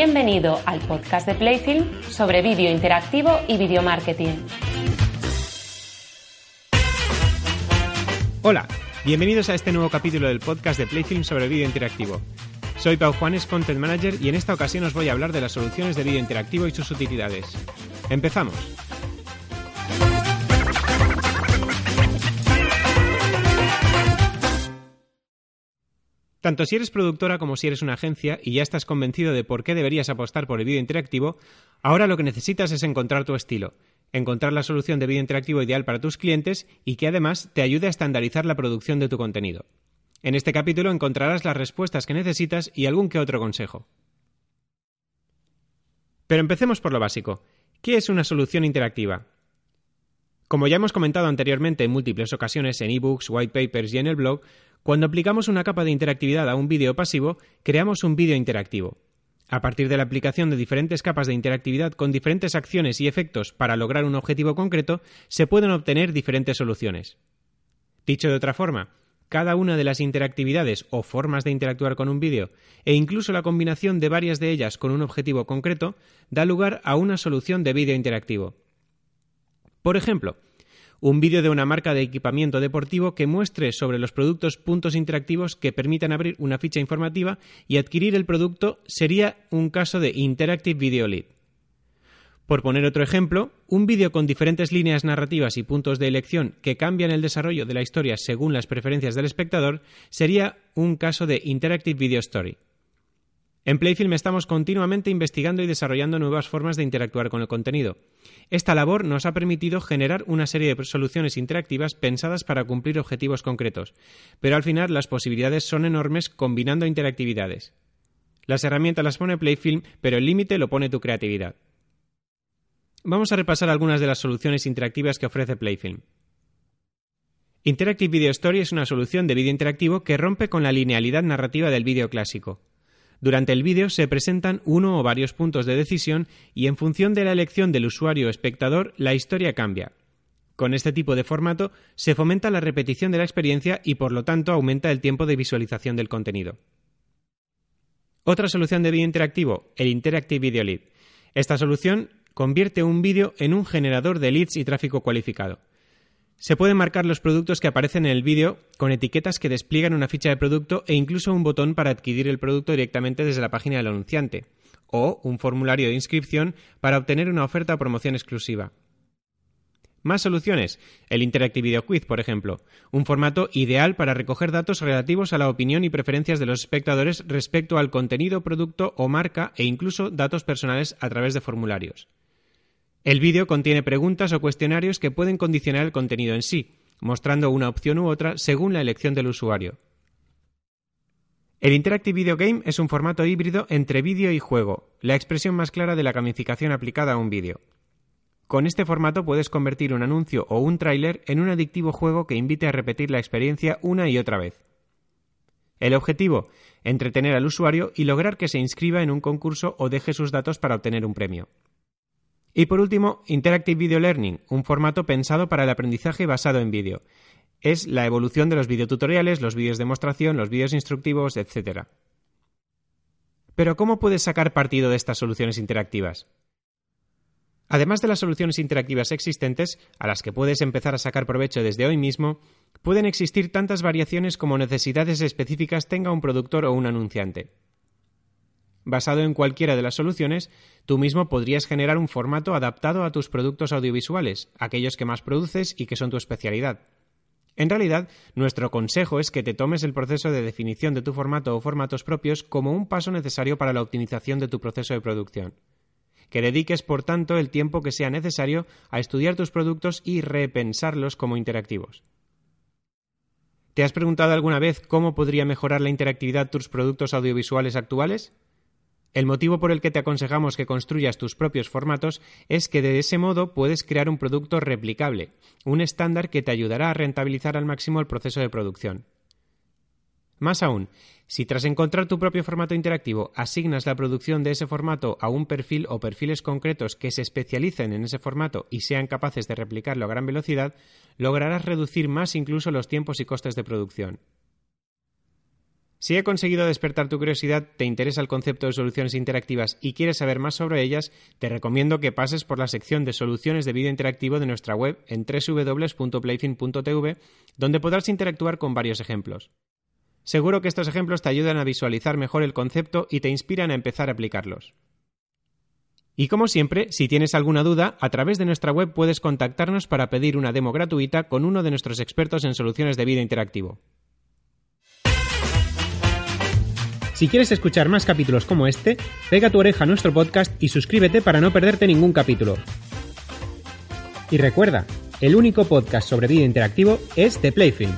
Bienvenido al podcast de Playfilm sobre vídeo interactivo y video marketing. Hola, bienvenidos a este nuevo capítulo del podcast de Playfilm sobre vídeo interactivo. Soy Pau Juanes, Content Manager, y en esta ocasión os voy a hablar de las soluciones de vídeo interactivo y sus utilidades. Empezamos. Tanto si eres productora como si eres una agencia y ya estás convencido de por qué deberías apostar por el vídeo interactivo, ahora lo que necesitas es encontrar tu estilo, encontrar la solución de vídeo interactivo ideal para tus clientes y que además te ayude a estandarizar la producción de tu contenido. En este capítulo encontrarás las respuestas que necesitas y algún que otro consejo. Pero empecemos por lo básico. ¿Qué es una solución interactiva? Como ya hemos comentado anteriormente en múltiples ocasiones en ebooks, white papers y en el blog, cuando aplicamos una capa de interactividad a un vídeo pasivo, creamos un vídeo interactivo. A partir de la aplicación de diferentes capas de interactividad con diferentes acciones y efectos para lograr un objetivo concreto, se pueden obtener diferentes soluciones. Dicho de otra forma, cada una de las interactividades o formas de interactuar con un vídeo, e incluso la combinación de varias de ellas con un objetivo concreto, da lugar a una solución de vídeo interactivo. Por ejemplo, un vídeo de una marca de equipamiento deportivo que muestre sobre los productos puntos interactivos que permitan abrir una ficha informativa y adquirir el producto sería un caso de Interactive Video Lead. Por poner otro ejemplo, un vídeo con diferentes líneas narrativas y puntos de elección que cambian el desarrollo de la historia según las preferencias del espectador sería un caso de Interactive Video Story. En Playfilm estamos continuamente investigando y desarrollando nuevas formas de interactuar con el contenido. Esta labor nos ha permitido generar una serie de soluciones interactivas pensadas para cumplir objetivos concretos, pero al final las posibilidades son enormes combinando interactividades. Las herramientas las pone Playfilm, pero el límite lo pone tu creatividad. Vamos a repasar algunas de las soluciones interactivas que ofrece Playfilm. Interactive Video Story es una solución de vídeo interactivo que rompe con la linealidad narrativa del vídeo clásico. Durante el vídeo se presentan uno o varios puntos de decisión y en función de la elección del usuario o espectador la historia cambia. Con este tipo de formato se fomenta la repetición de la experiencia y por lo tanto aumenta el tiempo de visualización del contenido. Otra solución de vídeo interactivo, el Interactive Video Lead. Esta solución convierte un vídeo en un generador de leads y tráfico cualificado. Se pueden marcar los productos que aparecen en el vídeo con etiquetas que despliegan una ficha de producto e incluso un botón para adquirir el producto directamente desde la página del anunciante, o un formulario de inscripción para obtener una oferta o promoción exclusiva. Más soluciones. El Interactive Video Quiz, por ejemplo, un formato ideal para recoger datos relativos a la opinión y preferencias de los espectadores respecto al contenido, producto o marca e incluso datos personales a través de formularios. El vídeo contiene preguntas o cuestionarios que pueden condicionar el contenido en sí, mostrando una opción u otra según la elección del usuario. El Interactive Video Game es un formato híbrido entre vídeo y juego, la expresión más clara de la gamificación aplicada a un vídeo. Con este formato puedes convertir un anuncio o un tráiler en un adictivo juego que invite a repetir la experiencia una y otra vez. El objetivo, entretener al usuario y lograr que se inscriba en un concurso o deje sus datos para obtener un premio. Y por último, Interactive Video Learning, un formato pensado para el aprendizaje basado en vídeo. Es la evolución de los videotutoriales, los vídeos de demostración, los vídeos instructivos, etc. Pero ¿cómo puedes sacar partido de estas soluciones interactivas? Además de las soluciones interactivas existentes, a las que puedes empezar a sacar provecho desde hoy mismo, pueden existir tantas variaciones como necesidades específicas tenga un productor o un anunciante. Basado en cualquiera de las soluciones, tú mismo podrías generar un formato adaptado a tus productos audiovisuales, aquellos que más produces y que son tu especialidad. En realidad, nuestro consejo es que te tomes el proceso de definición de tu formato o formatos propios como un paso necesario para la optimización de tu proceso de producción. Que dediques, por tanto, el tiempo que sea necesario a estudiar tus productos y repensarlos como interactivos. ¿Te has preguntado alguna vez cómo podría mejorar la interactividad tus productos audiovisuales actuales? El motivo por el que te aconsejamos que construyas tus propios formatos es que de ese modo puedes crear un producto replicable, un estándar que te ayudará a rentabilizar al máximo el proceso de producción. Más aún, si tras encontrar tu propio formato interactivo asignas la producción de ese formato a un perfil o perfiles concretos que se especialicen en ese formato y sean capaces de replicarlo a gran velocidad, lograrás reducir más incluso los tiempos y costes de producción. Si he conseguido despertar tu curiosidad, te interesa el concepto de soluciones interactivas y quieres saber más sobre ellas, te recomiendo que pases por la sección de soluciones de vídeo interactivo de nuestra web en www.playfin.tv, donde podrás interactuar con varios ejemplos. Seguro que estos ejemplos te ayudan a visualizar mejor el concepto y te inspiran a empezar a aplicarlos. Y como siempre, si tienes alguna duda, a través de nuestra web puedes contactarnos para pedir una demo gratuita con uno de nuestros expertos en soluciones de vídeo interactivo. Si quieres escuchar más capítulos como este, pega tu oreja a nuestro podcast y suscríbete para no perderte ningún capítulo. Y recuerda, el único podcast sobre vídeo interactivo es The Playfilm